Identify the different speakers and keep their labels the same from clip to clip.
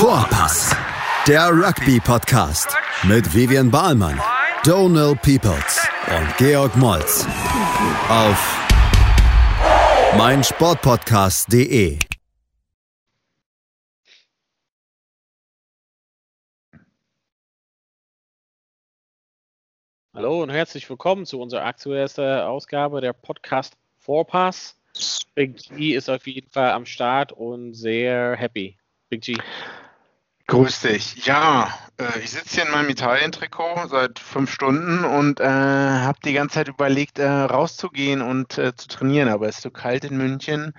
Speaker 1: Vorpass, der Rugby-Podcast mit Vivian Bahlmann, Donal Peoples und Georg Moltz auf meinsportpodcast.de.
Speaker 2: Hallo und herzlich willkommen zu unserer aktuellsten Ausgabe der Podcast Vorpass. Big G ist auf jeden Fall am Start und sehr happy. Big G.
Speaker 3: Grüß dich. Ja, äh, ich sitze hier in meinem Italien-Trikot seit fünf Stunden und äh, habe die ganze Zeit überlegt, äh, rauszugehen und äh, zu trainieren, aber es ist so kalt in München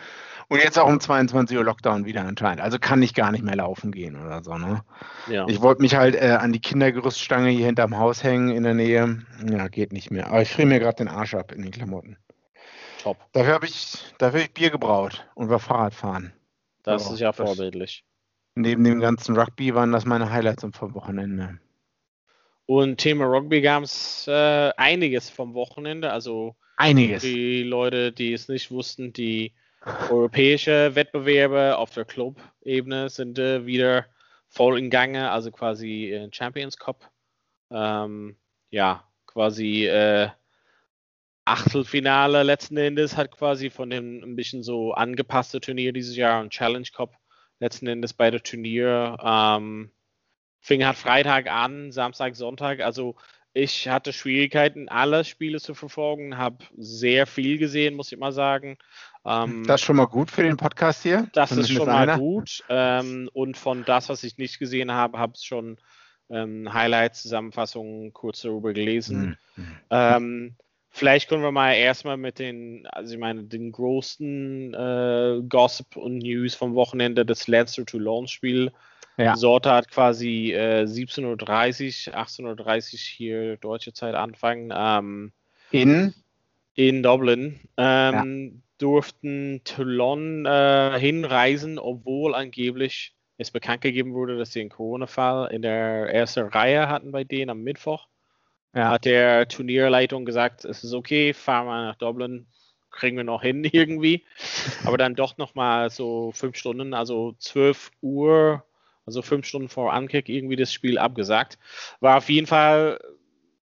Speaker 3: und jetzt auch um 22 Uhr Lockdown wieder anscheinend. Also kann ich gar nicht mehr laufen gehen oder so. Ne?
Speaker 2: Ja.
Speaker 3: Ich wollte mich halt äh, an die Kindergerüststange hier hinterm Haus hängen in der Nähe. Ja, geht nicht mehr. Aber ich friere mir gerade den Arsch ab in den Klamotten.
Speaker 2: Top.
Speaker 3: Dafür habe ich, dafür hab ich Bier gebraut und war Fahrradfahren.
Speaker 2: Das
Speaker 3: Ja,
Speaker 2: ist ja vorbildlich.
Speaker 3: Neben dem ganzen Rugby waren das meine Highlights vom Wochenende.
Speaker 2: Und Thema Rugby gab es äh, einiges vom Wochenende. Also
Speaker 3: Einiges.
Speaker 2: die Leute, die es nicht wussten, die europäische Wettbewerbe auf der Club-Ebene sind äh, wieder voll in Gange, also quasi äh, Champions Cup. Ähm, ja, quasi äh, Achtelfinale letzten Endes hat quasi von dem ein bisschen so angepasste Turnier dieses Jahr und Challenge Cup letzten Endes bei der Turnier. Ähm, fing halt Freitag an, Samstag, Sonntag. Also ich hatte Schwierigkeiten, alle Spiele zu verfolgen, habe sehr viel gesehen, muss ich mal sagen. Ähm,
Speaker 3: Das ist schon mal gut für den Podcast hier.
Speaker 2: das ist schon mal
Speaker 3: einer.
Speaker 2: gut. Ähm, und von das, was ich nicht gesehen habe, habe ich schon ähm, Highlights, Zusammenfassungen kurz darüber gelesen.
Speaker 3: Hm, hm.
Speaker 2: Ähm, vielleicht können wir mal erstmal mit den, also ich meine, den größten äh, Gossip und News vom Wochenende, das Lancer to Launch Spiel.
Speaker 3: Ja.
Speaker 2: Sorte hat quasi äh, 17.30 Uhr, 18.30 Uhr hier deutsche Zeit anfangen. Ähm,
Speaker 3: In
Speaker 2: in Dublin ähm, durften Toulon äh, hinreisen, obwohl angeblich es bekannt gegeben wurde, dass sie einen Corona-Fall in der ersten Reihe hatten bei denen am Mittwoch.
Speaker 3: Ja.
Speaker 2: Hat der Turnierleitung gesagt, es ist okay, fahren wir nach Dublin, kriegen wir noch hin irgendwie. Aber dann doch nochmal so fünf Stunden, also 12 Uhr, also fünf Stunden vor Ankick irgendwie das Spiel abgesagt. War auf jeden Fall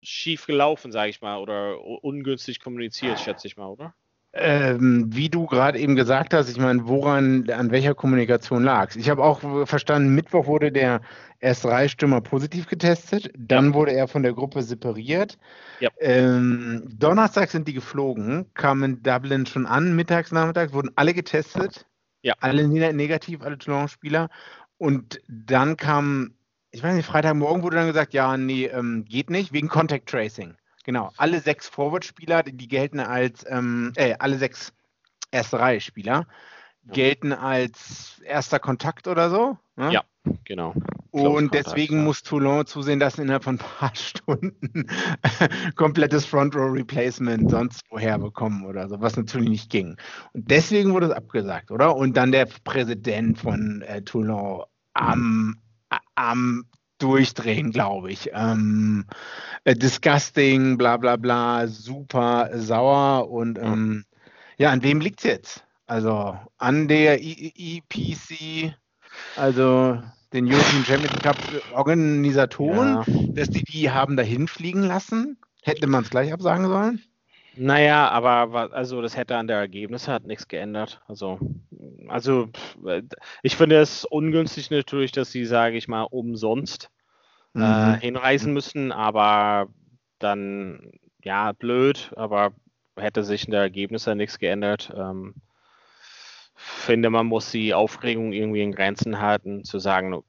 Speaker 2: schief gelaufen, sage ich mal, oder ungünstig kommuniziert, schätze ich mal, oder?
Speaker 3: Ähm, wie du gerade eben gesagt hast, ich meine, woran, an welcher Kommunikation lag Ich habe auch verstanden, Mittwoch wurde der erst drei Stürmer positiv getestet, dann wurde er von der Gruppe separiert.
Speaker 2: Ja.
Speaker 3: Ähm, Donnerstag sind die geflogen, kamen in Dublin schon an, mittags, nachmittags, wurden alle getestet.
Speaker 2: Ja.
Speaker 3: Alle ne- negativ, alle Toulon-Spieler. Und dann kam, ich weiß nicht, Freitagmorgen wurde dann gesagt, ja, nee, ähm, geht nicht, wegen Contact Tracing. Genau, alle sechs Forward-Spieler, die gelten als, ähm, äh, alle sechs erste Reihe-Spieler
Speaker 2: Ja.
Speaker 3: gelten als erster Kontakt oder so. ne?
Speaker 2: Ja. Genau.
Speaker 3: Und
Speaker 2: Close
Speaker 3: deswegen
Speaker 2: ja.
Speaker 3: muss Toulon zusehen, dass innerhalb von ein paar Stunden komplettes Front Row Replacement sonst woher bekommen oder so, was natürlich nicht ging. Und deswegen wurde es abgesagt, oder? Und dann der Präsident von äh, Toulon am, am Durchdrehen, glaube ich. Ähm, äh, disgusting, bla bla bla, super sauer und
Speaker 2: Ja.
Speaker 3: ähm, ja, an wem liegt es jetzt? Also an der EPC, also den European Championship Cup Organisatoren,
Speaker 2: Ja.
Speaker 3: dass die die haben dahin fliegen lassen? Hätte man es gleich absagen sollen?
Speaker 2: Naja, aber also das hätte an der Ergebnisse hat nichts geändert. Also, also äh, ich finde es ungünstig natürlich, dass sie, sage ich mal, umsonst äh,
Speaker 3: Mhm.
Speaker 2: hinreisen müssen, aber dann, ja, blöd, aber hätte sich in der Ergebnisse nichts geändert. Ähm, finde, man muss die Aufregung irgendwie in Grenzen halten, zu sagen,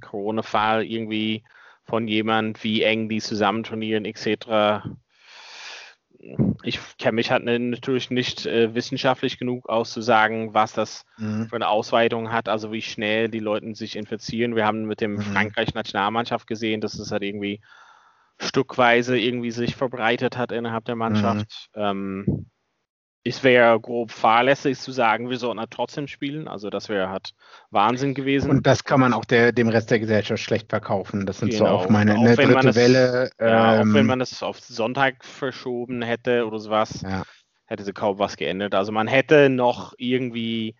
Speaker 2: Corona-Fall irgendwie von jemand, wie eng die zusammenturnieren, etc. Ich kenne mich halt natürlich nicht äh, wissenschaftlich genug aus zu sagen, was das
Speaker 3: Mhm.
Speaker 2: für eine Ausweitung hat, also wie schnell die Leute sich infizieren. Wir haben mit dem
Speaker 3: Mhm.
Speaker 2: Frankreich-Nationalmannschaft gesehen, dass es halt irgendwie stückweise irgendwie sich verbreitet hat innerhalb der Mannschaft. Ähm, es wäre grob fahrlässig zu sagen, wir sollten halt trotzdem spielen. Also das wäre halt Wahnsinn gewesen.
Speaker 3: Und das kann man auch der, dem Rest der Gesellschaft schlecht verkaufen. Das sind so
Speaker 2: Genau.
Speaker 3: auch meine
Speaker 2: Auch
Speaker 3: eine
Speaker 2: wenn man
Speaker 3: dritte
Speaker 2: es-
Speaker 3: Welle.
Speaker 2: ja, auch
Speaker 3: ähm,
Speaker 2: wenn man es auf Sonntag verschoben hätte oder sowas,
Speaker 3: Ja.
Speaker 2: hätte sie kaum was geändert. Also man hätte noch irgendwie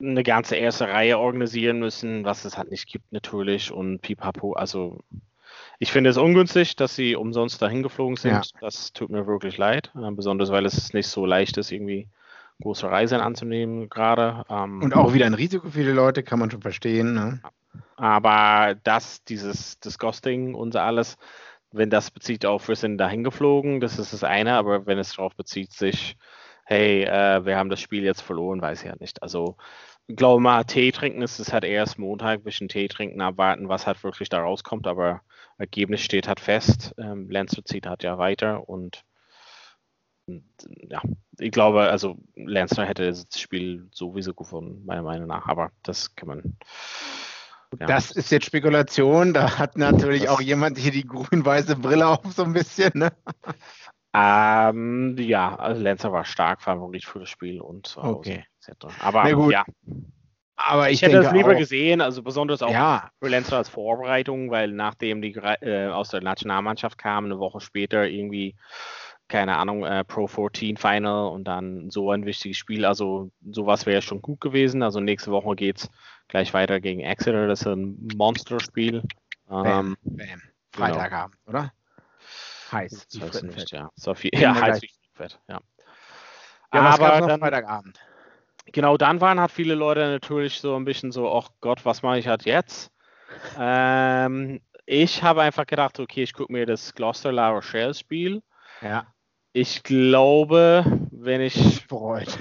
Speaker 2: eine ganze erste Reihe organisieren müssen, was es halt nicht gibt natürlich und pipapo. Also ich finde es ungünstig, dass sie umsonst dahin geflogen sind. Ja. Das tut mir wirklich leid, äh, besonders weil es nicht so leicht ist, irgendwie große Reisen anzunehmen gerade.
Speaker 3: Ähm, und auch wieder ein Risiko für die Leute, kann man schon verstehen. Ne?
Speaker 2: Aber das, dieses Disgusting und alles, wenn das bezieht auf, wir sind dahin geflogen, das ist das eine, aber wenn es darauf bezieht sich, hey, äh, wir haben das Spiel jetzt verloren, weiß ich ja nicht. Also ich glaube mal, Tee trinken ist es halt erst Montag, ein bisschen Tee trinken, abwarten, was halt wirklich da rauskommt, aber Ergebnis steht halt fest. Ähm, Lancer zieht halt ja weiter und, und ja, ich glaube, also Lancer hätte das Spiel sowieso gefunden, meiner Meinung nach, aber das kann man.
Speaker 3: Ja. Das ist jetzt Spekulation. Da hat natürlich das auch jemand hier die grün-weiße Brille auf, so ein bisschen. Ne?
Speaker 2: Ähm, ja, also Lancer war stark Favorit für das Spiel und
Speaker 3: okay. etc.
Speaker 2: Aber ja. Aber ich, ich hätte es lieber auch, gesehen, also besonders auch ja. für Lancer als Vorbereitung, weil nachdem die äh, aus der Nationalmannschaft kamen, eine Woche später irgendwie, keine Ahnung, äh, Pro 14 Final und dann so ein wichtiges Spiel. Also sowas wäre schon gut gewesen. Also nächste Woche geht es gleich weiter gegen Exeter. Das ist ein Monsterspiel.
Speaker 3: Bam, ähm, bam. Genau. Freitagabend, genau. oder?
Speaker 2: Heiß. Das heißt nicht, ja. So viel, ja, heiß wie Fett, ja.
Speaker 3: ja Aber dann, Freitagabend.
Speaker 2: Genau, dann waren halt viele Leute natürlich so ein bisschen so, ach Gott, was mache ich halt jetzt? ähm, ich habe einfach gedacht, okay, ich gucke mir das Gloucester La Rochelle Spiel.
Speaker 3: Ja.
Speaker 2: Ich glaube, wenn ich
Speaker 3: bereut.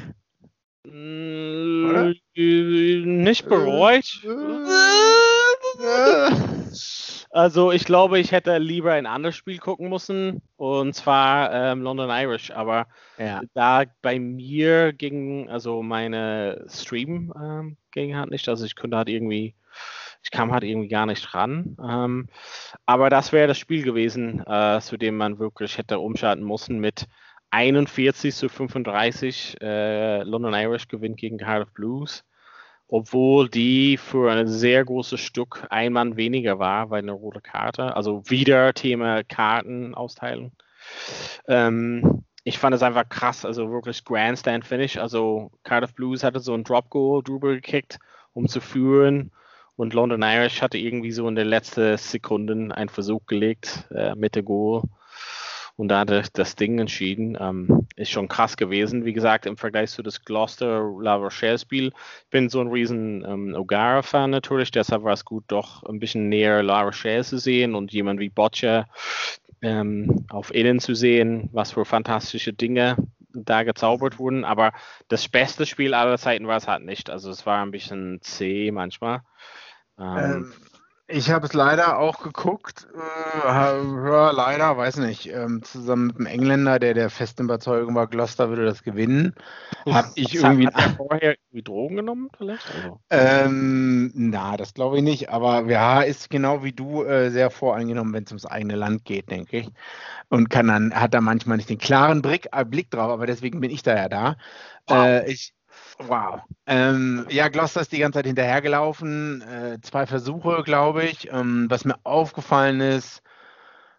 Speaker 2: Oder? Nicht bereut. Also ich glaube, ich hätte lieber ein anderes Spiel gucken müssen, und zwar ähm, London Irish. Aber ja. da bei mir ging, also meine Stream ähm, ging halt nicht. Also ich könnte halt irgendwie, ich kam halt irgendwie gar nicht ran. Ähm, aber das wäre das Spiel gewesen, äh, zu dem man wirklich hätte umschalten müssen mit 41 zu 35. Äh, London Irish gewinnt gegen Cardiff Blues obwohl die für ein sehr großes Stück ein Mann weniger war, weil eine rote Karte, also wieder Thema Kartenausteilung. Ähm, ich fand es einfach krass, also wirklich Grandstand Finish. Also Cardiff Blues hatte so ein Drop Goal drüber gekickt, um zu führen. Und London Irish hatte irgendwie so in den letzten Sekunden einen Versuch gelegt äh, mit der Goal und da hat das Ding entschieden. Ähm, ist schon krass gewesen, wie gesagt, im Vergleich zu das Gloucester La Rochelle Spiel. Ich bin so ein riesen ähm, O'Gara-Fan natürlich, deshalb war es gut, doch ein bisschen näher La Rochelle zu sehen und jemand wie Boccia ähm, auf Innen zu sehen, was für fantastische Dinge da gezaubert wurden. Aber das beste Spiel aller Zeiten war es halt nicht. Also es war ein bisschen zäh manchmal.
Speaker 3: Ähm, ähm ich habe es leider auch geguckt. Äh, ja, leider, weiß nicht. Ähm, zusammen mit einem Engländer, der der festen Überzeugung war, Gloucester würde das gewinnen.
Speaker 2: Habe ich irgendwie. Hat er vorher irgendwie Drogen genommen, vielleicht? Also.
Speaker 3: Ähm, na, das glaube ich nicht. Aber ja, ist genau wie du äh, sehr voreingenommen, wenn es ums eigene Land geht, denke ich. Und kann dann, hat da manchmal nicht den klaren Blick, äh, Blick drauf, aber deswegen bin ich da ja da. Wow. Äh, ich, Wow. Ähm, ja, Gloucester ist die ganze Zeit hinterhergelaufen. Äh, zwei Versuche, glaube ich. Ähm, was mir aufgefallen ist,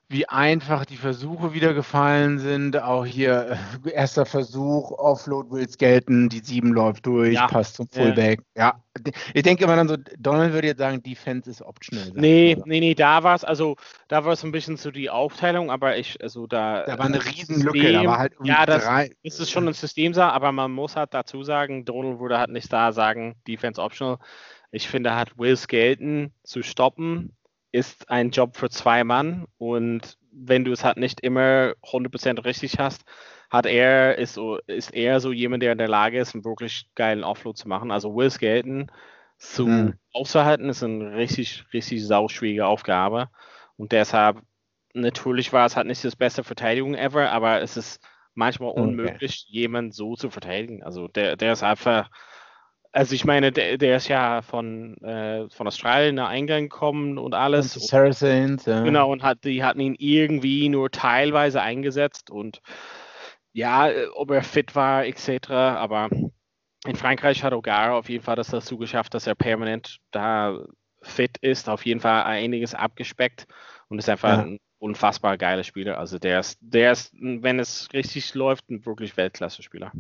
Speaker 3: wie einfach die Versuche wieder gefallen sind. Auch hier äh, erster Versuch, Offload will's gelten, die sieben läuft durch, ja. passt zum Fullback. Ja. ja. ich denke immer dann so, Donald würde jetzt sagen, Defense ist optional.
Speaker 2: Nee, oder? nee, nee, da war es, also da war es ein bisschen so die Aufteilung, aber ich, also da.
Speaker 3: Da war eine Riesenlücke, System, da war halt
Speaker 2: Ja, das, drei. das ist schon ein System, aber man muss halt dazu sagen, Donald würde halt nicht da sagen, Defense optional. Ich finde, hat Will Skelton zu stoppen ist ein Job für zwei Mann und wenn du es halt nicht immer 100% richtig hast, hat er, ist, so, ist er so jemand, der in der Lage ist, einen wirklich geilen Offload zu machen. Also Will Skelton zu mhm. auszuhalten, ist eine richtig, richtig sauschwierige Aufgabe. Und deshalb, natürlich war es halt nicht das beste Verteidigung ever, aber es ist manchmal unmöglich, okay. jemanden so zu verteidigen. Also der, der ist einfach also ich meine, der, der ist ja von, äh, von Australien nach Eingang gekommen und alles. Und
Speaker 3: Saracens, ja.
Speaker 2: Genau, und hat, die hatten ihn irgendwie nur teilweise eingesetzt und ja, ob er fit war, etc. Aber in Frankreich hat O'Gara auf jeden Fall das dazu geschafft, dass er permanent da fit ist, auf jeden Fall einiges abgespeckt und ist einfach ja. ein unfassbar geiler Spieler. Also der ist, der ist, wenn es richtig läuft, ein wirklich Weltklasse-Spieler.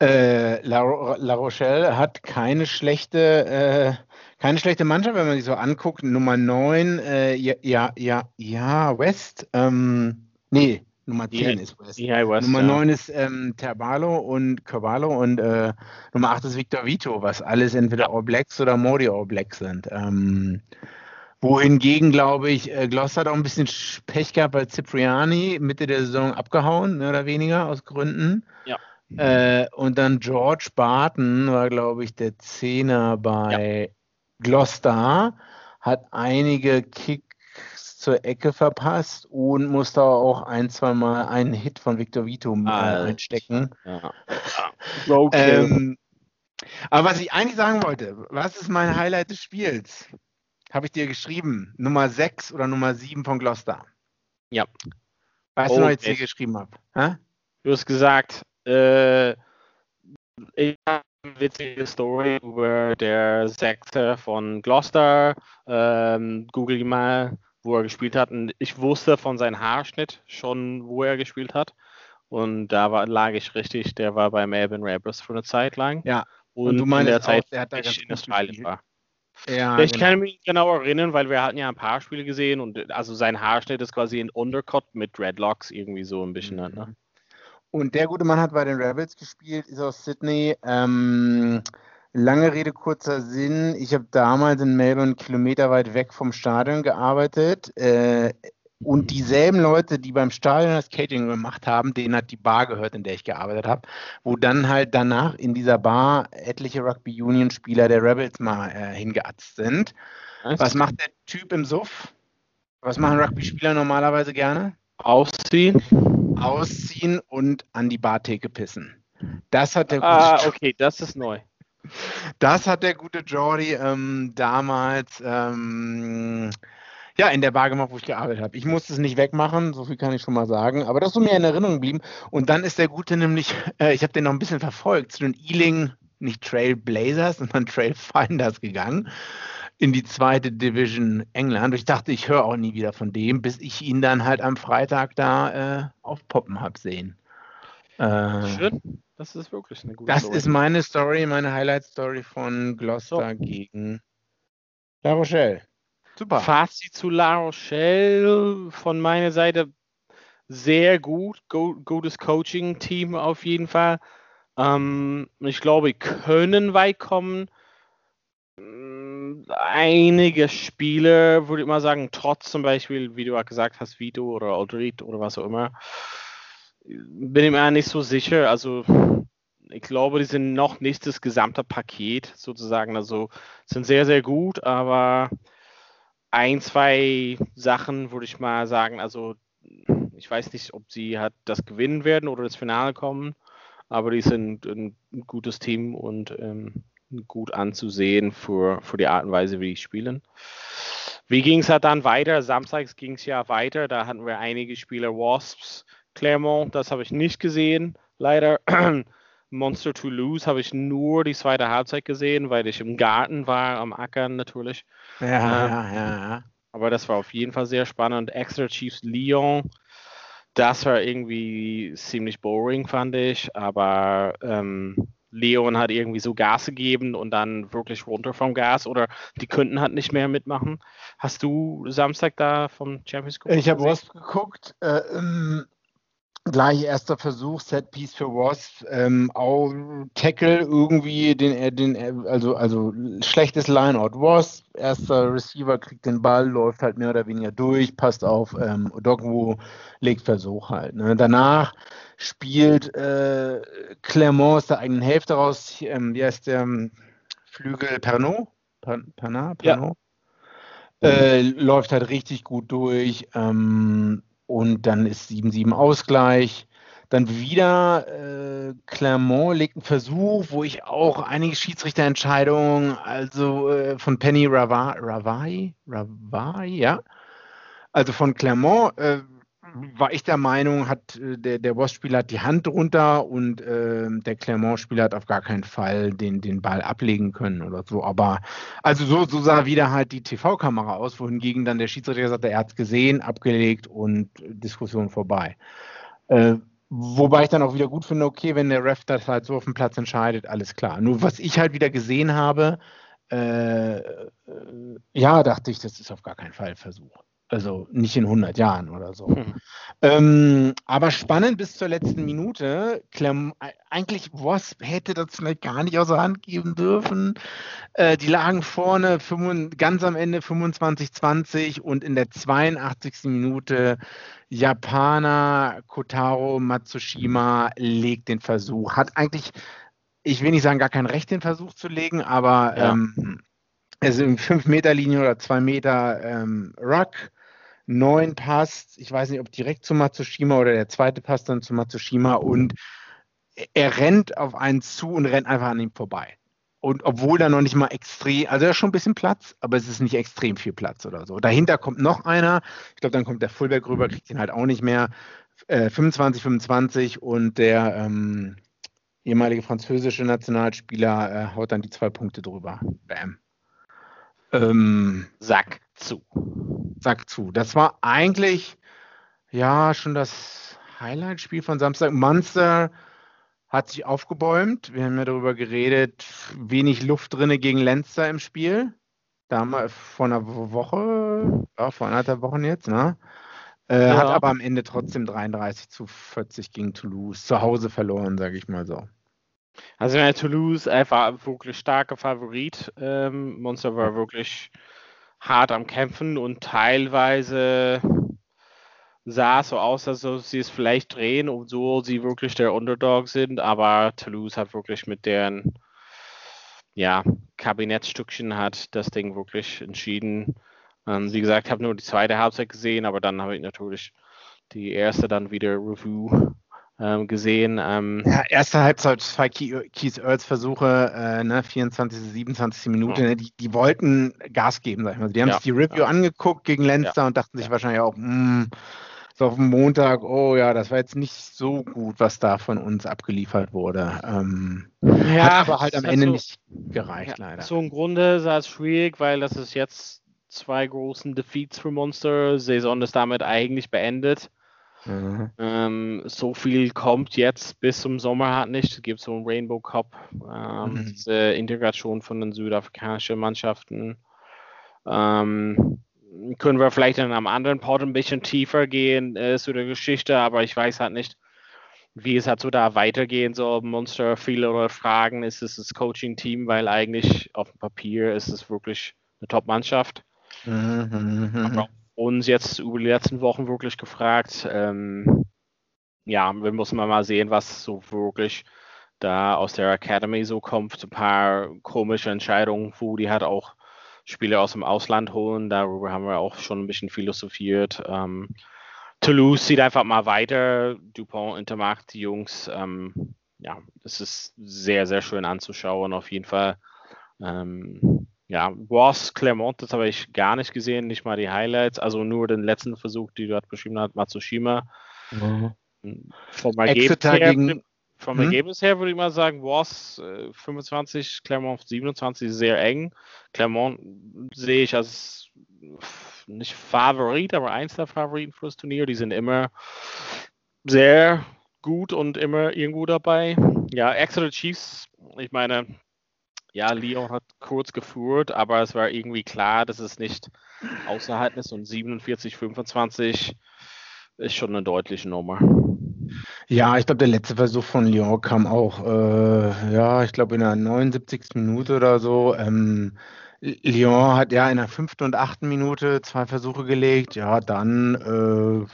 Speaker 3: Äh, La, La, Rochelle hat keine schlechte, äh, keine schlechte Mannschaft, wenn man sich so anguckt. Nummer 9, äh, ja, ja, ja, ja, West. Ähm, nee, Nummer 10 ja, ist West. West Nummer ja. 9 ist ähm, Terbalo und Cavallo und äh, Nummer 8 ist Victor Vito, was alles entweder All Blacks oder Modi All Blacks sind. Ähm, wohingegen, glaube ich, äh, Gloucester hat auch ein bisschen Pech gehabt, weil Cipriani Mitte der Saison abgehauen, mehr oder weniger, aus Gründen.
Speaker 2: Ja.
Speaker 3: Äh, und dann George Barton war, glaube ich, der Zehner bei ja. Gloucester, hat einige Kicks zur Ecke verpasst und musste auch ein, zwei Mal einen Hit von Victor Vito äh, einstecken. Ja. Okay. ähm, aber was ich eigentlich sagen wollte, was ist mein Highlight des Spiels? Habe ich dir geschrieben. Nummer 6 oder Nummer 7 von Gloucester.
Speaker 2: Ja.
Speaker 3: Weißt okay. du noch, jetzt hier geschrieben habe?
Speaker 2: Du hast gesagt, äh, ich habe eine witzige Story über der Sechser von Gloucester. Ähm, Google mal, wo er gespielt hat. Und ich wusste von seinem Haarschnitt schon, wo er gespielt hat. Und da war, lag ich richtig. Der war bei Melbourne Rebels für eine Zeit lang.
Speaker 3: Ja.
Speaker 2: Und, und du meinst in der Zeit, auch, der hat da ich in Australien war. Ja, ich genau. kann mich genau erinnern, weil wir hatten ja ein paar Spiele gesehen und also sein Haarschnitt ist quasi ein Undercut mit Dreadlocks irgendwie so ein bisschen. Mhm. Ne?
Speaker 3: Und der gute Mann hat bei den Rebels gespielt, ist aus Sydney. Ähm, lange Rede, kurzer Sinn. Ich habe damals in Melbourne kilometerweit weg vom Stadion gearbeitet. Äh, und dieselben Leute, die beim Stadion das Catering gemacht haben, denen hat die Bar gehört, in der ich gearbeitet habe, wo dann halt danach in dieser Bar etliche Rugby Union Spieler der Rebels mal äh, hingeatzt sind. Was, macht der Typ im Suff? Was machen Rugby-Spieler normalerweise gerne?
Speaker 2: Ausziehen
Speaker 3: ausziehen und an die Bartheke pissen. Das hat der
Speaker 2: gute Ah, okay, das ist neu.
Speaker 3: Das hat der gute Jordi ähm, damals ähm, ja, in der Bar gemacht, wo ich gearbeitet habe. Ich musste es nicht wegmachen, so viel kann ich schon mal sagen, aber das ist mir in Erinnerung geblieben. Und dann ist der Gute nämlich, äh, ich habe den noch ein bisschen verfolgt, zu den Ealing, nicht Trailblazers, sondern Trailfinders gegangen in die zweite Division England. Ich dachte, ich höre auch nie wieder von dem, bis ich ihn dann halt am Freitag da äh, aufpoppen habe sehen.
Speaker 2: Äh, Schön. Das ist wirklich eine gute
Speaker 3: Das Story. ist meine Story, meine Highlight-Story von Gloucester so. gegen La Rochelle.
Speaker 2: Super. Fazit zu La Rochelle von meiner Seite sehr gut. Go gutes Coaching-Team auf jeden Fall. Ähm, ich glaube, wir können weit kommen einige Spiele, würde ich mal sagen, trotz zum Beispiel, wie du gesagt hast, Vito oder Aldrit oder was auch immer, bin ich mir nicht so sicher. Also ich glaube, die sind noch nicht das gesamte Paket sozusagen. Also sind sehr, sehr gut, aber ein, zwei Sachen würde ich mal sagen, also ich weiß nicht, ob sie halt das gewinnen werden oder ins Finale kommen, aber die sind ein gutes Team und ähm, gut anzusehen für, für die Art und Weise, wie die spielen. Wie ging es halt dann weiter? Samstags ging es ja weiter. Da hatten wir einige Spieler, Wasps, Clermont, das habe ich nicht gesehen, leider. Monster Toulouse habe ich nur die zweite Halbzeit gesehen, weil ich im Garten war, am Ackern natürlich.
Speaker 3: Ja, ähm, ja, ja, ja.
Speaker 2: Aber das war auf jeden Fall sehr spannend. Extra Chiefs Lyon, das war irgendwie ziemlich boring, fand ich. Aber ähm, Leon hat irgendwie so Gas gegeben und dann wirklich runter vom Gas oder die könnten halt nicht mehr mitmachen. Hast du Samstag da vom Champions
Speaker 3: Cup? Ich habe was geguckt. Äh, ähm, gleich erster Versuch, Set Piece für Wasp, ähm, auch Tackle irgendwie den, äh, den äh, also, also schlechtes Lineout. Wasp, erster Receiver kriegt den Ball, läuft halt mehr oder weniger durch, passt auf, ähm, Dogwu legt Versuch halt. Ne? Danach spielt äh, Clermont aus der eigenen Hälfte raus. Ähm, wie heißt der ähm, Flügel Pernod? Pernod? Pernod? Ja. Äh, läuft halt richtig gut durch. Ähm, und dann ist 7-7 Ausgleich. Dann wieder äh, Clermont legt einen Versuch, wo ich auch einige Schiedsrichterentscheidungen, also äh, von Penny Ravai, Ravai, Ravai, ja, also von Clermont, äh, war ich der Meinung, hat äh, der, der Boss-Spieler hat die Hand drunter und äh, der Clermont-Spieler hat auf gar keinen Fall den, den Ball ablegen können oder so. Aber also so, so sah wieder halt die TV-Kamera aus, wohingegen dann der Schiedsrichter sagte, er hat es gesehen, abgelegt und Diskussion vorbei. Äh, Wobei ich dann auch wieder gut finde, okay, wenn der Ref das halt so auf dem Platz entscheidet, alles klar. Nur was ich halt wieder gesehen habe, äh, äh ja, dachte ich, das ist auf gar keinen Fall Versuch. Also nicht in 100 Jahren oder so. Hm. Ähm, aber spannend bis zur letzten Minute. Clem, eigentlich, Wasp hätte das vielleicht gar nicht außer Hand geben dürfen. Äh, die lagen vorne 5, ganz am Ende 25-20 und in der 82. Minute Japaner Kotaro Matsushima legt den Versuch. Hat eigentlich, ich will nicht sagen, gar kein Recht, den Versuch zu legen, aber ja. ähm, also in 5-Meter-Linie oder 2 Meter ähm, Ruck 9 passt, ich weiß nicht, ob direkt zu Matsushima oder der zweite passt dann zu Matsushima und er rennt auf einen zu und rennt einfach an ihm vorbei. Und obwohl da noch nicht mal extrem, also da ist schon ein bisschen Platz, aber es ist nicht extrem viel Platz oder so. Dahinter kommt noch einer, ich glaube, dann kommt der Fullback rüber, kriegt ihn halt auch nicht mehr. Äh, 25, 25 und der ähm, ehemalige französische Nationalspieler äh, haut dann die zwei Punkte drüber. Bam.
Speaker 2: Ähm, Sack zu.
Speaker 3: Sack zu. Das war eigentlich ja schon das Highlight-Spiel von Samstag. Munster hat sich aufgebäumt. Wir haben ja darüber geredet, wenig Luft drinne gegen Leinster im Spiel. Damals vor einer Woche, ja, vor anderthalb Wochen jetzt, ne? Äh, ja. Hat aber am Ende trotzdem 33 zu 40 gegen Toulouse zu Hause verloren, sage ich mal so.
Speaker 2: Also ja, Toulouse einfach wirklich starker Favorit. Ähm, Monster war wirklich hart am Kämpfen und teilweise sah es so aus, als ob sie es vielleicht drehen, obwohl sie wirklich der Underdog sind, aber Toulouse hat wirklich mit deren ja, Kabinettstückchen hat das Ding wirklich entschieden. Ähm, wie gesagt, habe nur die zweite Halbzeit gesehen, aber dann habe ich natürlich die erste dann wieder Review gesehen. Ähm,
Speaker 3: ja, erste Halbzeit zwei Keith Earls Versuche, äh, ne, 24. 27. Minute, ja. ne, die, die wollten Gas geben, sag ich mal. Die haben ja, sich die Review ja. angeguckt gegen Leinster und dachten sich wahrscheinlich auch, mh, hm, so auf dem Montag, oh ja, das war jetzt nicht so gut, was da von uns abgeliefert wurde. Ähm, ja, hat aber halt am Ende so, nicht gereicht, leider.
Speaker 2: So im Grunde sah es schwierig, weil das ist jetzt zwei großen Defeats für Monster. Saison ist damit eigentlich beendet. Mhm. Ähm, so viel kommt jetzt bis zum Sommer halt nicht. Es gibt so einen Rainbow Cup, ähm, mhm. diese Integration von den südafrikanischen Mannschaften. Ähm, können wir vielleicht in einem anderen Pod ein bisschen tiefer gehen äh, zu der Geschichte, aber ich weiß halt nicht, wie es halt so da weitergehen soll. Monster, viele Fragen, ist es das Coaching-Team, weil eigentlich auf dem Papier ist es wirklich eine Top-Mannschaft. Mhm, mhm, mhm. Uns jetzt über die letzten Wochen wirklich gefragt. Ähm, ja, wir müssen mal sehen, was so wirklich da aus der Academy so kommt. Ein paar komische Entscheidungen, wo die halt auch Spieler aus dem Ausland holen. Darüber haben wir auch schon ein bisschen philosophiert. Ähm, Toulouse sieht einfach mal weiter. Dupont, Intermacht, die Jungs. Ähm, ja, es ist sehr, sehr schön anzuschauen, auf jeden Fall. Ähm, ja, Ross, Clermont, das habe ich gar nicht gesehen, nicht mal die Highlights, also nur den letzten Versuch, die du gerade beschrieben hast, Matsushima. Mhm. Vom, Ergebnis her, gegen, vom hm? Ergebnis her würde ich mal sagen, Ross äh, 25, Clermont 27, sehr eng. Clermont sehe ich als nicht Favorit, aber eins der Favoriten für das Turnier. Die sind immer sehr gut und immer irgendwo dabei. Ja, Exeter Chiefs, ich meine, ja, Lyon hat kurz geführt, aber es war irgendwie klar, dass es nicht außerhalb ist und 47, 25 ist schon eine deutliche Nummer.
Speaker 3: Ja, ich glaube, der letzte Versuch von Lyon kam auch, äh, ja, ich glaube in der 79. Minute oder so. Ähm, Lyon hat ja in der fünften und achten Minute zwei Versuche gelegt. Ja, dann äh,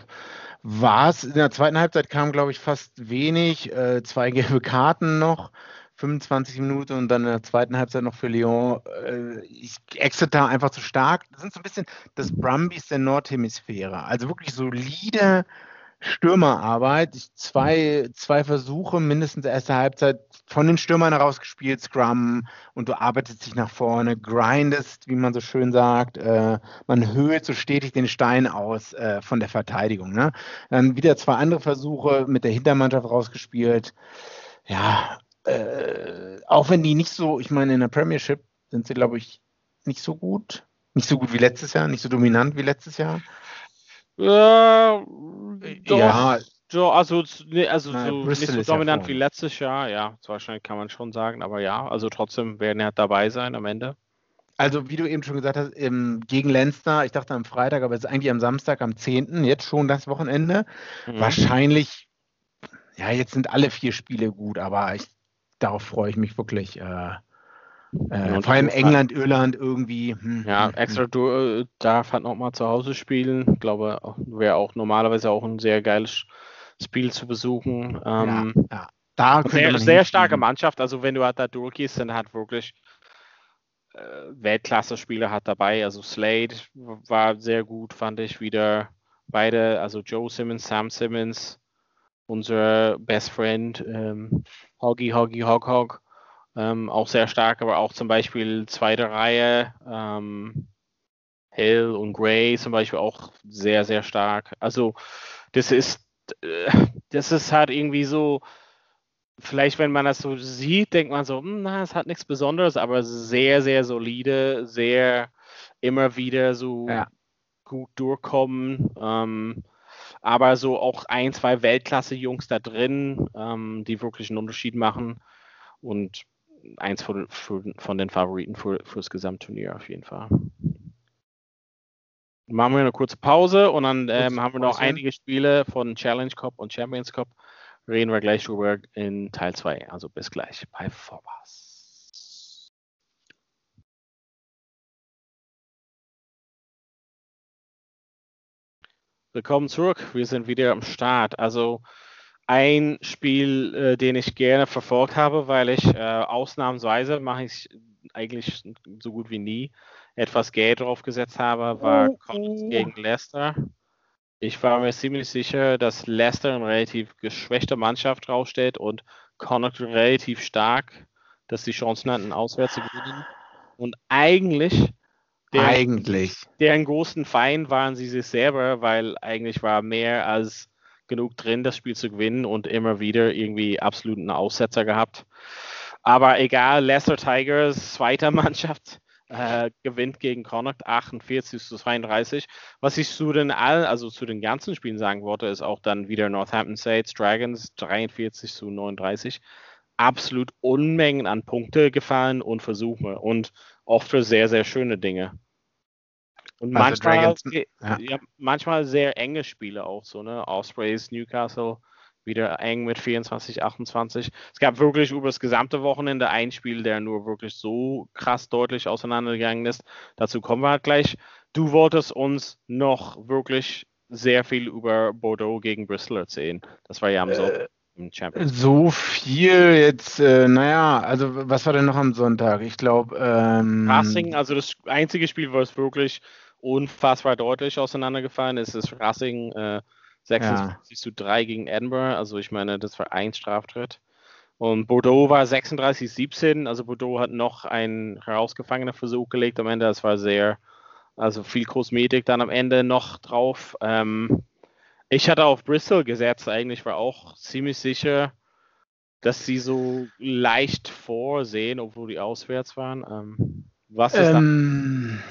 Speaker 3: war es, in der zweiten Halbzeit kam, glaube ich, fast wenig, äh, zwei gelbe Karten noch. 25 Minuten und dann in der zweiten Halbzeit noch für Lyon. Äh, ich, Exeter einfach zu stark. Das sind so ein bisschen das Brumbies der Nordhemisphäre. Also wirklich solide Stürmerarbeit. Zwei, zwei Versuche, mindestens erste Halbzeit von den Stürmern herausgespielt, Scrum und du arbeitest dich nach vorne, grindest, wie man so schön sagt. Äh, man höhlt so stetig den Stein aus äh, von der Verteidigung. Ne? Dann wieder zwei andere Versuche mit der Hintermannschaft rausgespielt. Ja, äh, auch wenn die nicht so, ich meine, in der Premiership sind sie, glaube ich, nicht so gut. Nicht so gut wie letztes Jahr, nicht so dominant wie letztes Jahr.
Speaker 2: Ja,
Speaker 3: doch, ja
Speaker 2: also, also
Speaker 3: Naja,
Speaker 2: so, nicht so
Speaker 3: ja
Speaker 2: dominant
Speaker 3: vorne.
Speaker 2: wie letztes Jahr, ja, so wahrscheinlich kann man schon sagen, aber ja, also trotzdem werden er dabei sein am Ende.
Speaker 3: Also, wie du eben schon gesagt hast, im, gegen Leinster, ich dachte am Freitag, aber es ist eigentlich am Samstag, am 10., jetzt schon das Wochenende.
Speaker 2: Mhm.
Speaker 3: Wahrscheinlich, ja, jetzt sind alle vier Spiele gut, aber ich, darauf freue ich mich wirklich. Äh, äh,
Speaker 2: und
Speaker 3: vor allem
Speaker 2: du-
Speaker 3: England, Irland irgendwie. hm,
Speaker 2: Ja,
Speaker 3: hm,
Speaker 2: extra du, äh, darf halt nochmal zu Hause spielen. Ich glaube, wäre auch normalerweise auch ein sehr geiles Spiel zu besuchen.
Speaker 3: hm.
Speaker 2: Ähm,
Speaker 3: ja, ja. Da
Speaker 2: sehr, sehr starke. Mannschaft. Also wenn du halt da durchgehst, dann hat wirklich äh, Weltklasse-Spieler hat dabei. Also Slade war sehr gut, fand ich wieder. Beide, also Joe Simmons, Sam Simmons, unser Best Friend, ähm, Hoggy, Hoggy, Hog, Hog, ähm, auch sehr stark, aber auch zum Beispiel zweite Reihe, ähm, Hill und Gray zum Beispiel auch sehr, sehr stark. Also das ist, äh, das ist halt irgendwie so, vielleicht wenn man das so sieht, denkt man so, hm, na, es hat nichts Besonderes, aber sehr, sehr solide, sehr immer wieder so
Speaker 3: Ja.
Speaker 2: gut durchkommen. Ähm, aber so auch ein, zwei Weltklasse-Jungs da drin, ähm, die wirklich einen Unterschied machen. Und eins von, von, den Favoriten für, fürs Gesamtturnier auf jeden Fall. Machen wir eine kurze Pause und dann ähm, haben wir noch einige Spiele von Challenge Cup und Champions Cup. Reden wir gleich drüber in Teil 2. Also bis gleich bei Vorbas. Willkommen zurück. Wir sind wieder am Start. Also ein Spiel, äh, den ich gerne verfolgt habe, weil ich äh, ausnahmsweise mache ich eigentlich so gut wie nie etwas Geld drauf gesetzt habe, war Collins gegen Leicester. Ich war mir ziemlich sicher, dass Leicester eine relativ geschwächte Mannschaft draufsteht und Connacht relativ stark, dass die Chancen hatten, auswärts zu gewinnen. Und eigentlich, deren,
Speaker 3: Eigentlich.
Speaker 2: deren großen Feind waren sie sich selber, weil eigentlich war mehr als genug drin, das Spiel zu gewinnen und immer wieder irgendwie absoluten Aussetzer gehabt. Aber egal, Leicester Tigers, zweiter Mannschaft, äh, gewinnt gegen Connacht 48 zu 32. Was ich zu den all, also zu den ganzen Spielen sagen wollte, ist auch dann wieder Northampton Saints Dragons 43 zu 39. Absolut Unmengen an Punkte gefallen und Versuche und oft für sehr, sehr schöne Dinge. Und
Speaker 3: Also
Speaker 2: manchmal,
Speaker 3: Dragons,
Speaker 2: ja.
Speaker 3: ja.
Speaker 2: manchmal sehr enge Spiele auch so, ne? Ospreys, Newcastle, wieder eng mit 24, 28. Es gab wirklich über das gesamte Wochenende ein Spiel, der nur wirklich so krass deutlich auseinandergegangen ist. Dazu kommen wir halt gleich. Du wolltest uns noch wirklich sehr viel über Bordeaux gegen Bristol erzählen. Das war ja am Sonntag im Champions.
Speaker 3: So viel jetzt, äh, naja, also was war denn noch am Sonntag? Ich glaube, ähm,
Speaker 2: Racing, also das einzige Spiel, wo es wirklich unfassbar deutlich auseinandergefallen ist, ist Racing äh, 56 zu 3 gegen Edinburgh. Also ich meine, das war ein Straftritt. Und Bordeaux war 36-17. Also Bordeaux hat noch einen herausgefangenen Versuch gelegt am Ende. Das war sehr, also viel Kosmetik dann am Ende noch drauf. Ähm, ich hatte auf Bristol gesetzt, eigentlich war auch ziemlich sicher, dass sie so leicht vorsehen, obwohl die auswärts waren. Ähm, was ist da?
Speaker 3: ähm,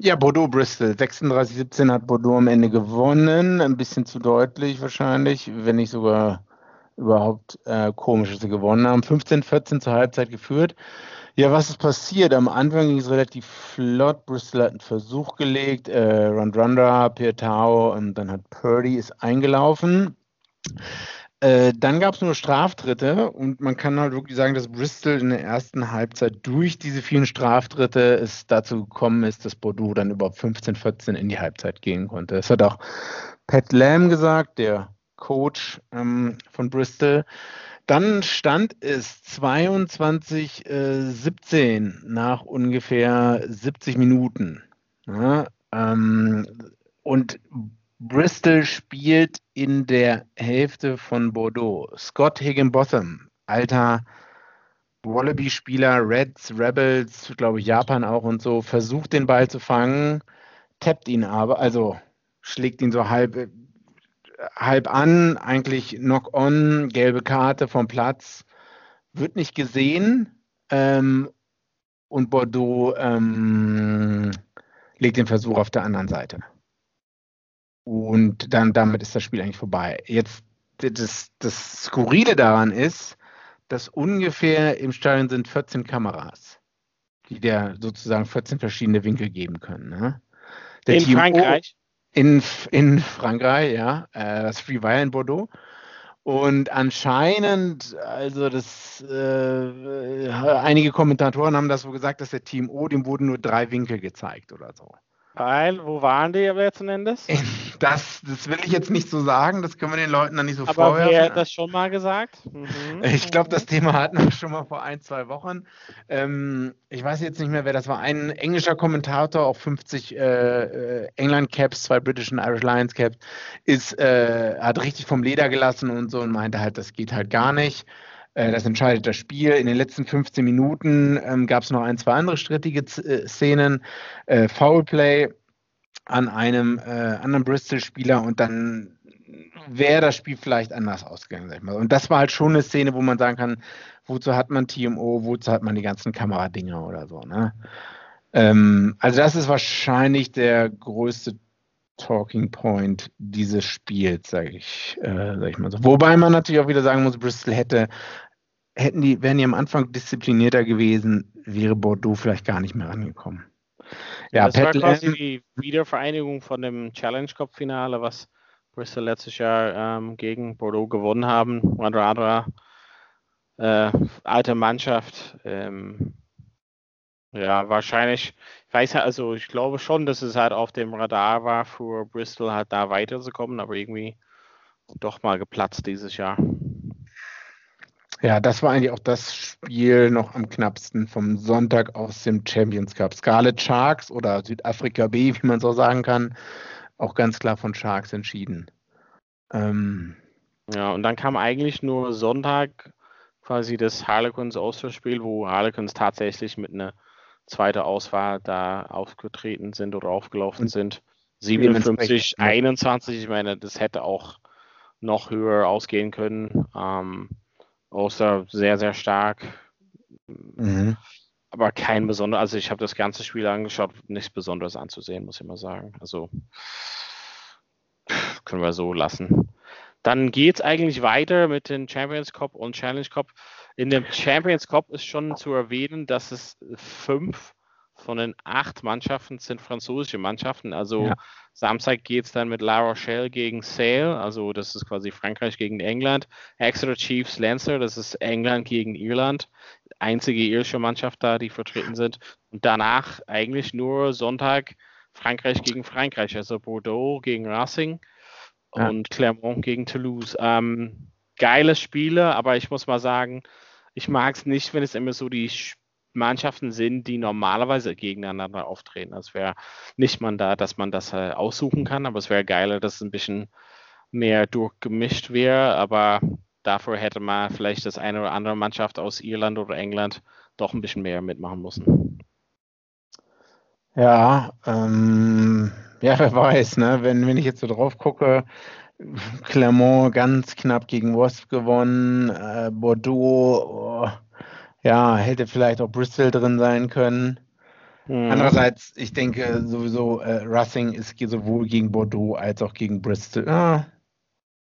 Speaker 3: ja, Bordeaux-Bristol. 36-17 hat Bordeaux am Ende gewonnen. Ein bisschen zu deutlich wahrscheinlich, wenn nicht sogar überhaupt äh, komisch, dass sie gewonnen haben. 15-14 zur Halbzeit geführt. Ja, was ist passiert? Am Anfang ging es relativ flott. Bristol hat einen Versuch gelegt. Äh, Rondranda, Piertau und dann hat Purdy ist eingelaufen. Äh, dann gab es nur Straftritte und man kann halt wirklich sagen, dass Bristol in der ersten Halbzeit durch diese vielen Straftritte es dazu gekommen ist, dass Bordeaux dann über 15-14 in die Halbzeit gehen konnte. Das hat auch Pat Lamb gesagt, der Coach ähm, von Bristol. Dann stand es 22-17 nach ungefähr 70 Minuten. Ja, ähm, und Bristol spielt in der Hälfte von Bordeaux. Scott Higginbotham, alter Wallaby-Spieler, Reds, Rebels, glaube ich, Japan auch und so, versucht den Ball zu fangen, tappt ihn aber, also schlägt ihn so halb, halb an, eigentlich Knock-on, gelbe Karte vom Platz, wird nicht gesehen ähm, und Bordeaux ähm, legt den Versuch auf der anderen Seite. Und dann damit ist das Spiel eigentlich vorbei. Jetzt das, das Skurrile daran ist, dass ungefähr im Stadion sind 14 Kameras, die der sozusagen 14 verschiedene Winkel geben können. Ne?
Speaker 2: in Team Frankreich?
Speaker 3: O, in, in Frankreich, ja. Äh, das Free Wire in Bordeaux. Und anscheinend, also das, äh, einige Kommentatoren haben das so gesagt, dass der Team O, dem wurden nur drei Winkel gezeigt oder so.
Speaker 2: Weil, wo waren die letzten Endes?
Speaker 3: Das, das will ich jetzt nicht so sagen, das können wir den Leuten dann nicht so
Speaker 2: Aber
Speaker 3: vorwerfen.
Speaker 2: wer hat das schon mal gesagt?
Speaker 3: Mhm. Ich glaube, das Thema hatten wir schon mal vor ein, zwei Wochen. Ähm, ich weiß jetzt nicht mehr, wer das war. Ein englischer Kommentator, auch 50 äh, äh, England-Caps, zwei British und Irish Lions-Caps, ist, äh, hat richtig vom Leder gelassen und so und meinte halt, das geht halt gar nicht. Äh, das entscheidet das Spiel. In den letzten 15 Minuten ähm, gab es noch ein, zwei andere strittige äh, Szenen. Äh, Foulplay an einem äh, anderen Bristol-Spieler und dann wäre das Spiel vielleicht anders ausgegangen, sag ich mal. Und das war halt schon eine Szene, wo man sagen kann, wozu hat man TMO, wozu hat man die ganzen Kameradinger oder so. Ne? Ähm, also das ist wahrscheinlich der größte Talking Point dieses Spiels, sage ich, äh, sag ich mal so. Wobei man natürlich auch wieder sagen muss, Bristol hätte hätten die, wären die am Anfang disziplinierter gewesen, wäre Bordeaux vielleicht gar nicht mehr rangekommen.
Speaker 2: Ja, das Pat war quasi die Wiedervereinigung von dem Challenge Cup Finale, was Bristol letztes Jahr ähm, gegen Bordeaux gewonnen haben. Radra äh, alte Mannschaft. Ähm, ja, wahrscheinlich, ich weiß also ich glaube schon, dass es halt auf dem Radar war für Bristol halt da weiterzukommen, aber irgendwie doch mal geplatzt dieses Jahr.
Speaker 3: Ja, das war eigentlich auch das Spiel noch am knappsten vom Sonntag aus dem Champions Cup. Scarlet Sharks oder Südafrika B, wie man so sagen kann, auch ganz klar von Sharks entschieden.
Speaker 2: Ähm, ja, und dann kam eigentlich nur Sonntag quasi das Harlequins Auswärtsspiel, wo Harlequins tatsächlich mit einer zweiten Auswahl da aufgetreten sind oder aufgelaufen sind. 57, 21, ich meine, das hätte auch noch höher ausgehen können. Ähm, Außer sehr, sehr stark. Mhm. Aber kein besonderes, also ich habe das ganze Spiel angeschaut, nichts Besonderes anzusehen, muss ich mal sagen. Also können wir so lassen. Dann geht es eigentlich weiter mit den Champions Cup und Challenge Cup. In dem Champions Cup ist schon zu erwähnen, dass es fünf von den acht Mannschaften sind französische Mannschaften. Also ja. Samstag geht es dann mit La Rochelle gegen Sale, also das ist quasi Frankreich gegen England. Exeter Chiefs Lancer, das ist England gegen Irland. Einzige irische Mannschaft da, die vertreten sind. Und danach eigentlich nur Sonntag Frankreich gegen Frankreich, also Bordeaux gegen Racing ja. und Clermont gegen Toulouse. Ähm, geile Spiele, aber ich muss mal sagen, ich mag es nicht, wenn es immer so die Mannschaften sind, die normalerweise gegeneinander auftreten. Es wäre nicht mal da, dass man das äh, aussuchen kann, aber es wäre geiler, dass es ein bisschen mehr durchgemischt wäre. Aber dafür hätte man vielleicht das eine oder andere Mannschaft aus Irland oder England doch ein bisschen mehr mitmachen müssen.
Speaker 3: Ja, ähm, ja, wer weiß, ne? wenn, wenn ich jetzt so drauf gucke, Clermont ganz knapp gegen Wasp gewonnen, äh, Bordeaux, oh, ja, hätte vielleicht auch Bristol drin sein können. Mhm. Andererseits, ich denke sowieso, äh, Racing ist sowohl gegen Bordeaux als auch gegen Bristol, ah,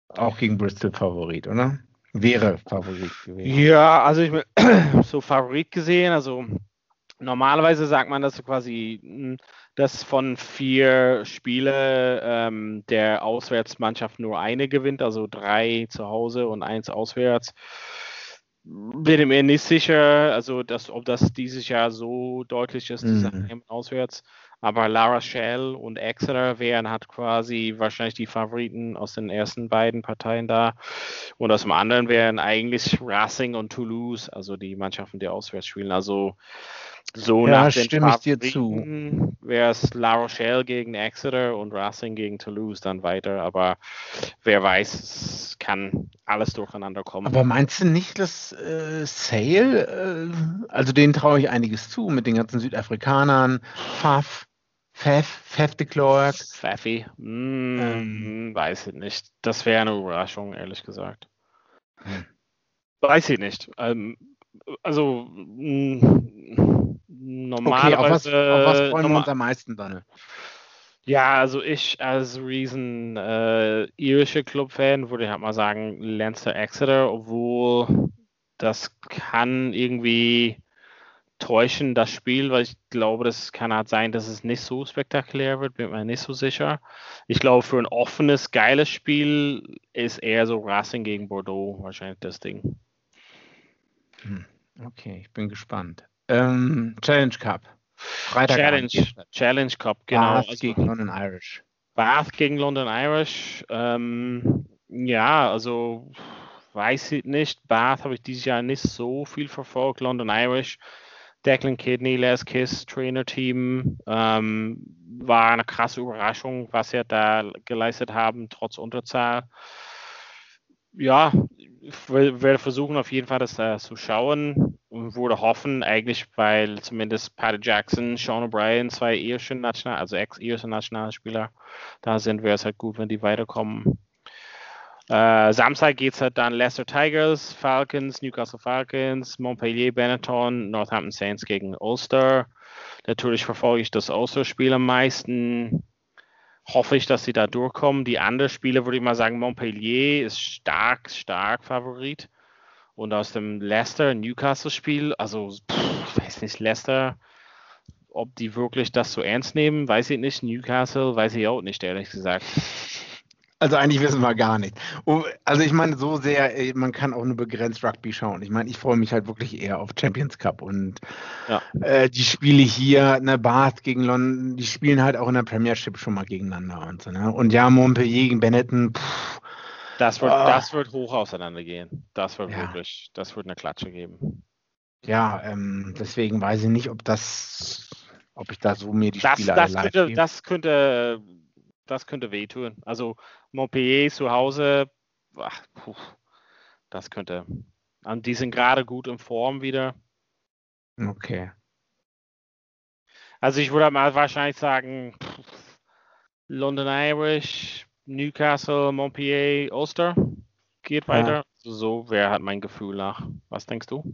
Speaker 3: auch gegen Bristol Favorit, oder? Wäre Favorit
Speaker 2: gewesen. Ja, also ich bin so Favorit gesehen, also normalerweise sagt man, dass quasi hm, dass von vier Spiele ähm, der Auswärtsmannschaft nur eine gewinnt, also drei zu Hause und eins auswärts bin mir nicht sicher, also dass, ob das dieses Jahr so deutlich ist, mhm. auswärts. Aber Lara Shell und Exeter wären hat quasi wahrscheinlich die Favoriten aus den ersten beiden Parteien da. Und aus dem anderen wären eigentlich Racing und Toulouse, also die Mannschaften, die auswärts spielen. Also so
Speaker 3: ja, nach stimme ich dir zu.
Speaker 2: Wäre es La Rochelle gegen Exeter und Racing gegen Toulouse dann weiter, aber wer weiß, es kann alles durcheinander kommen.
Speaker 3: Aber meinst du nicht, dass äh, Sale, äh, also denen traue ich einiges zu mit den ganzen Südafrikanern, Faf, Pfeff, Pfeff de Klerk.
Speaker 2: Pfeffi, mm, ähm. weiß ich nicht. Das wäre eine Überraschung, ehrlich gesagt. Hm. Weiß ich nicht. Ähm, also mh, mm, normalerweise. Okay, auf was,
Speaker 3: auf was freuen wir uns am meisten, Daniel?
Speaker 2: Ja, also ich als riesen äh, irische Club-Fan würde ich halt mal sagen Leinster Exeter, obwohl das kann irgendwie täuschen, das Spiel, weil ich glaube, das kann halt sein, dass es nicht so spektakulär wird, bin mir nicht so sicher. Ich glaube, für ein offenes, geiles Spiel ist eher so Racing gegen Bordeaux wahrscheinlich das Ding.
Speaker 3: Hm, okay, ich bin gespannt. Ähm, Challenge Cup.
Speaker 2: Freitag Challenge, Challenge Cup, genau.
Speaker 3: Bath also, gegen London Irish.
Speaker 2: Bath gegen London Irish. Ähm, ja, also weiß ich nicht. Bath habe ich dieses Jahr nicht so viel verfolgt. London Irish, Declan Kidney, Les Kiss, Trainer-Team. Ähm, war eine krasse Überraschung, was sie da geleistet haben, trotz Unterzahl. Ja, ich werde versuchen, auf jeden Fall das äh, zu schauen würde hoffen, eigentlich, weil zumindest Patty Jackson, Sean O'Brien, zwei irischen National, also ex-irische Nationalspieler, da sind, wäre es halt gut, wenn die weiterkommen. Äh, Samstag geht es halt dann Leicester Tigers, Falcons, Newcastle Falcons, Montpellier, Benetton, Northampton Saints gegen Ulster. Natürlich verfolge ich das Ulster-Spiel am meisten hoffe ich, dass sie da durchkommen. Die anderen Spiele würde ich mal sagen, Montpellier ist stark, stark Favorit. Und aus dem Leicester-Newcastle-Spiel, also pff, ich weiß nicht, Leicester, ob die wirklich das so ernst nehmen, weiß ich nicht. Newcastle weiß ich auch nicht, ehrlich gesagt.
Speaker 3: Also eigentlich wissen wir gar nicht. Also ich meine, so sehr, äh, man kann auch nur begrenzt Rugby schauen. Ich meine, ich freue mich halt wirklich eher auf Champions Cup und ja. äh, die Spiele hier, ne, Bath gegen London, die spielen halt auch in der Premiership schon mal gegeneinander und so, ne? Und ja, Montpellier gegen Benetton, pff,
Speaker 2: das wird, oh. das wird hoch auseinandergehen. Das wird ja. wirklich, das wird eine Klatsche geben.
Speaker 3: Ja, ähm, deswegen weiß ich nicht, ob das, ob ich da so mir die
Speaker 2: das, Spiele das könnte, das könnte das könnte wehtun. Also Montpellier zu Hause, ach, puh, das könnte. Und die sind gerade gut in Form wieder.
Speaker 3: Okay.
Speaker 2: Also ich würde mal wahrscheinlich sagen, London Irish, Newcastle, Montpellier, Ulster geht weiter. Ja. So wäre halt mein Gefühl nach. Was denkst du?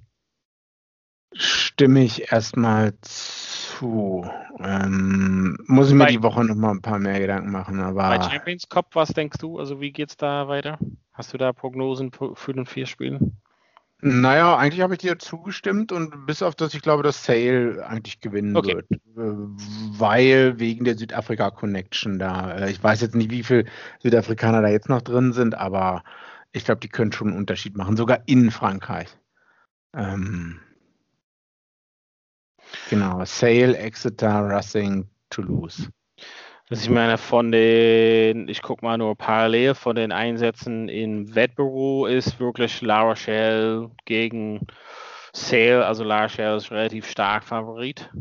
Speaker 3: Stimme ich erstmal zu. Ähm, muss ich mir bei, die Woche noch mal ein paar mehr Gedanken machen. Aber
Speaker 2: bei Champions Cup, was denkst du? Also wie geht's da weiter? Hast du da Prognosen für den vier Spielen?
Speaker 3: Naja, eigentlich habe ich dir zugestimmt und bis auf das, ich glaube, dass Sale eigentlich gewinnen okay. wird. Äh, weil wegen der Südafrika-Connection da. Äh, ich weiß jetzt nicht, wie viele Südafrikaner da jetzt noch drin sind, aber ich glaube, die können schon einen Unterschied machen, sogar in Frankreich. Ähm, Genau, Sale, Exeter, Racing, Toulouse.
Speaker 2: Also ich meine, von den, ich gucke mal nur parallel von den Einsätzen in Wettbüro ist wirklich La Rochelle gegen Sale, also La Rochelle ist relativ stark Favorit.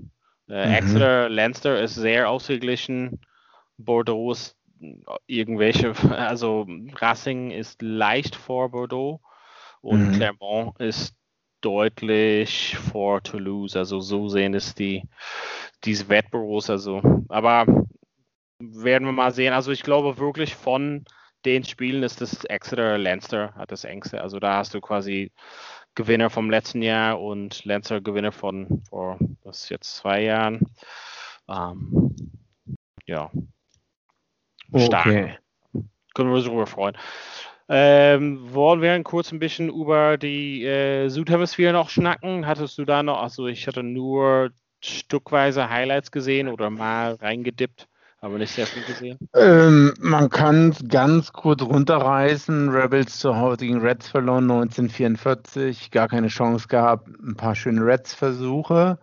Speaker 2: Äh, mhm. Exeter, Leinster ist sehr ausgeglichen. Bordeaux ist irgendwelche, also Racing ist leicht vor Bordeaux und mhm. Clermont ist deutlich vor Toulouse. Also so sehen es die, diese Wettbüros. Also, aber werden wir mal sehen. Also ich glaube wirklich von den Spielen ist das Exeter Leinster hat das engste. Also da hast du quasi Gewinner vom letzten Jahr und Leinster Gewinner von vor das ist jetzt zwei Jahren. Ähm, ja. Stark. Okay. Können wir uns darüber freuen. Ähm, wollen wir kurz ein bisschen über die äh, Südhemisphäre noch schnacken? Hattest du da noch, also ich hatte nur stückweise Highlights gesehen oder mal reingedippt, aber nicht sehr viel gesehen.
Speaker 3: Ähm, man kann es ganz kurz runterreißen. Rebels zu Hause gegen Reds verloren 1944, gar keine Chance gehabt, ein paar schöne Reds-Versuche.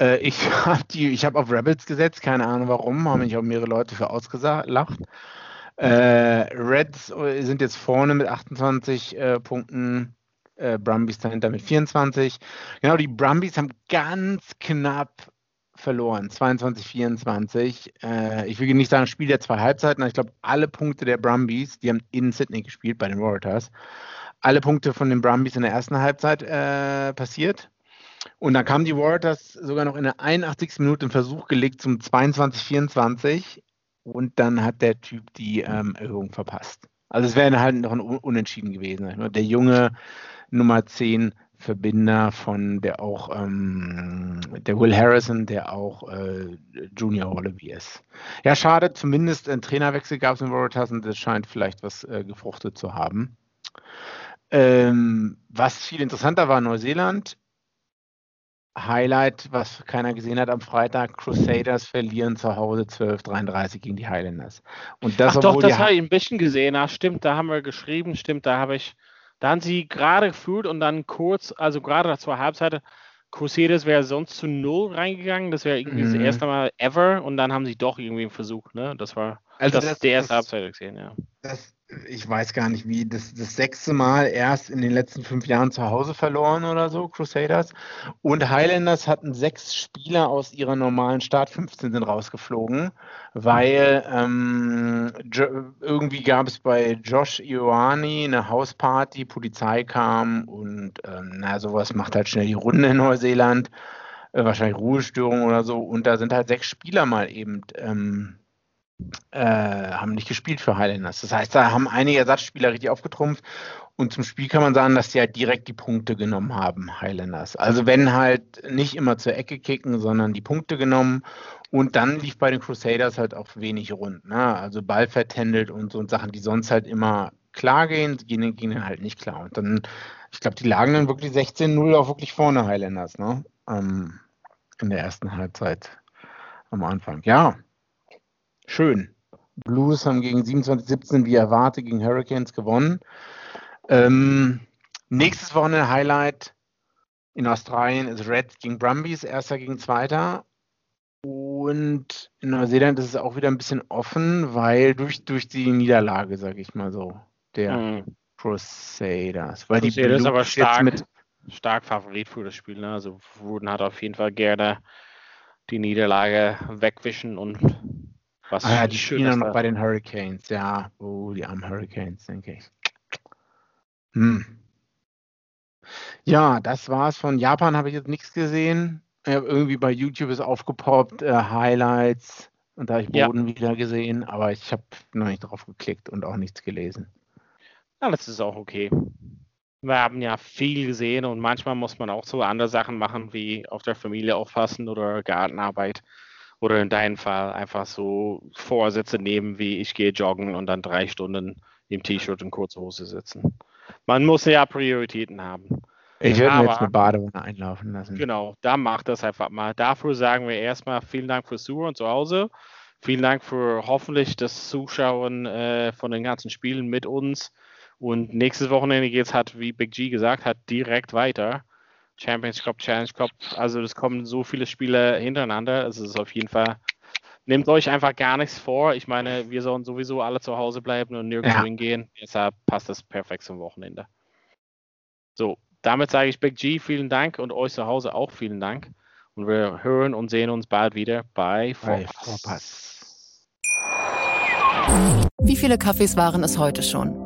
Speaker 3: Äh, ich habe hab auf Rebels gesetzt, keine Ahnung warum, haben mich auch mehrere Leute für ausgelacht. Äh, Reds äh, sind jetzt vorne mit 28 äh, Punkten. Äh, Brumbies dahinter mit 24. Genau, die Brumbies haben ganz knapp verloren. 22, 24. Äh, ich will nicht sagen, Spiel der zwei Halbzeiten, aber ich glaube, alle Punkte der Brumbies, die haben in Sydney gespielt bei den Warriors, alle Punkte von den Brumbies in der ersten Halbzeit äh, passiert. Und dann kamen die Warriors sogar noch in der 81. Minute einen Versuch gelegt zum 22-24 und dann hat der Typ die ähm, Erhöhung verpasst. Also es wäre halt noch ein Unentschieden gewesen. Der junge Nummer 10 Verbinder von der auch ähm, der Will Harrison, der auch äh, Junior Wallaby ist. Ja, schade, zumindest ein Trainerwechsel gab es in Waratahs und das scheint vielleicht was äh, gefruchtet zu haben. Ähm, was viel interessanter war, Neuseeland. Highlight, was keiner gesehen hat am Freitag, Crusaders verlieren zu Hause 12-33 gegen die Highlanders.
Speaker 2: Und das, Ach doch, das habe ich ein bisschen gesehen. Ach, stimmt, da haben wir geschrieben, stimmt, da habe ich da haben sie gerade gefühlt und dann kurz, also gerade zur Halbzeit, Crusaders wäre sonst zu null reingegangen. Das wäre irgendwie mhm. das erste Mal ever und dann haben sie doch irgendwie einen Versuch. Ne? Das war also das, das, die erste Halbzeit gesehen, ja.
Speaker 3: Das ich weiß gar nicht wie, das, das sechste Mal erst in den letzten fünf Jahren zu Hause verloren oder so, Crusaders. Und Highlanders hatten sechs Spieler aus ihrer normalen Start, 15 sind rausgeflogen, weil ähm, irgendwie gab es bei Josh Ioani eine Hausparty, Polizei kam und ähm, na, sowas macht halt schnell die Runde in Neuseeland, äh, wahrscheinlich Ruhestörung oder so. Und da sind halt sechs Spieler mal eben. Ähm, äh, haben nicht gespielt für Highlanders. Das heißt, da haben einige Ersatzspieler richtig aufgetrumpft. Und zum Spiel kann man sagen, dass die halt direkt die Punkte genommen haben, Highlanders. Also wenn halt nicht immer zur Ecke kicken, sondern die Punkte genommen. Und dann lief bei den Crusaders halt auch wenig rund. Ne? Also Ball vertändelt und so und Sachen, die sonst halt immer klar gehen, gehen, gehen halt nicht klar. Und dann, ich glaube, die lagen dann wirklich 16-0 auch wirklich vorne, Highlanders, ne? Ähm, in der ersten Halbzeit am Anfang. Ja, schön. Blues haben gegen 27-17 wie erwartet gegen Hurricanes gewonnen. Ähm, nächstes Wochenende Highlight in Australien ist Reds gegen Brumbies, erster gegen zweiter. Und in Neuseeland ist es auch wieder ein bisschen offen, weil durch, durch die Niederlage, sage ich mal so, der mhm. Crusaders. Weil
Speaker 2: Crusaders die Blues ist aber stark, mit stark Favorit für das Spiel. Ne? Also Wooden hat auf jeden Fall gerne die Niederlage wegwischen und
Speaker 3: was ah, ja, die spielen noch bei den Hurricanes. Ja, oh, die armen Hurricanes, denke ich. Hm. Ja, das war's von Japan, habe ich jetzt nichts gesehen. irgendwie bei YouTube ist aufgepoppt, äh, Highlights und da habe ich Boden ja. wieder gesehen, aber ich habe noch nicht drauf geklickt und auch nichts gelesen.
Speaker 2: Ja, das ist auch okay. Wir haben ja viel gesehen und manchmal muss man auch so andere Sachen machen, wie auf der Familie aufpassen oder Gartenarbeit. Oder in deinem Fall einfach so Vorsätze nehmen, wie ich gehe joggen und dann drei Stunden im T-Shirt und kurze Hose sitzen. Man muss ja Prioritäten haben.
Speaker 3: Ich würde mir jetzt eine Badewanne einlaufen lassen.
Speaker 2: Genau, da macht das einfach mal. Dafür sagen wir erstmal vielen Dank fürs Zuhören zu Hause. Vielen Dank für hoffentlich das Zuschauen äh, von den ganzen Spielen mit uns. Und nächstes Wochenende geht es halt, wie Big G gesagt hat, direkt weiter. Champions Cup, Challenge Cup. Also es kommen so viele Spiele hintereinander. Also es ist auf jeden Fall. Nehmt euch einfach gar nichts vor. Ich meine, wir sollen sowieso alle zu Hause bleiben und nirgendwo ja. hingehen. Deshalb passt das perfekt zum Wochenende. So, damit sage ich Big G vielen Dank und euch zu Hause auch vielen Dank. Und wir hören und sehen uns bald wieder bei Vorpass.
Speaker 4: Wie viele Kaffees waren es heute schon?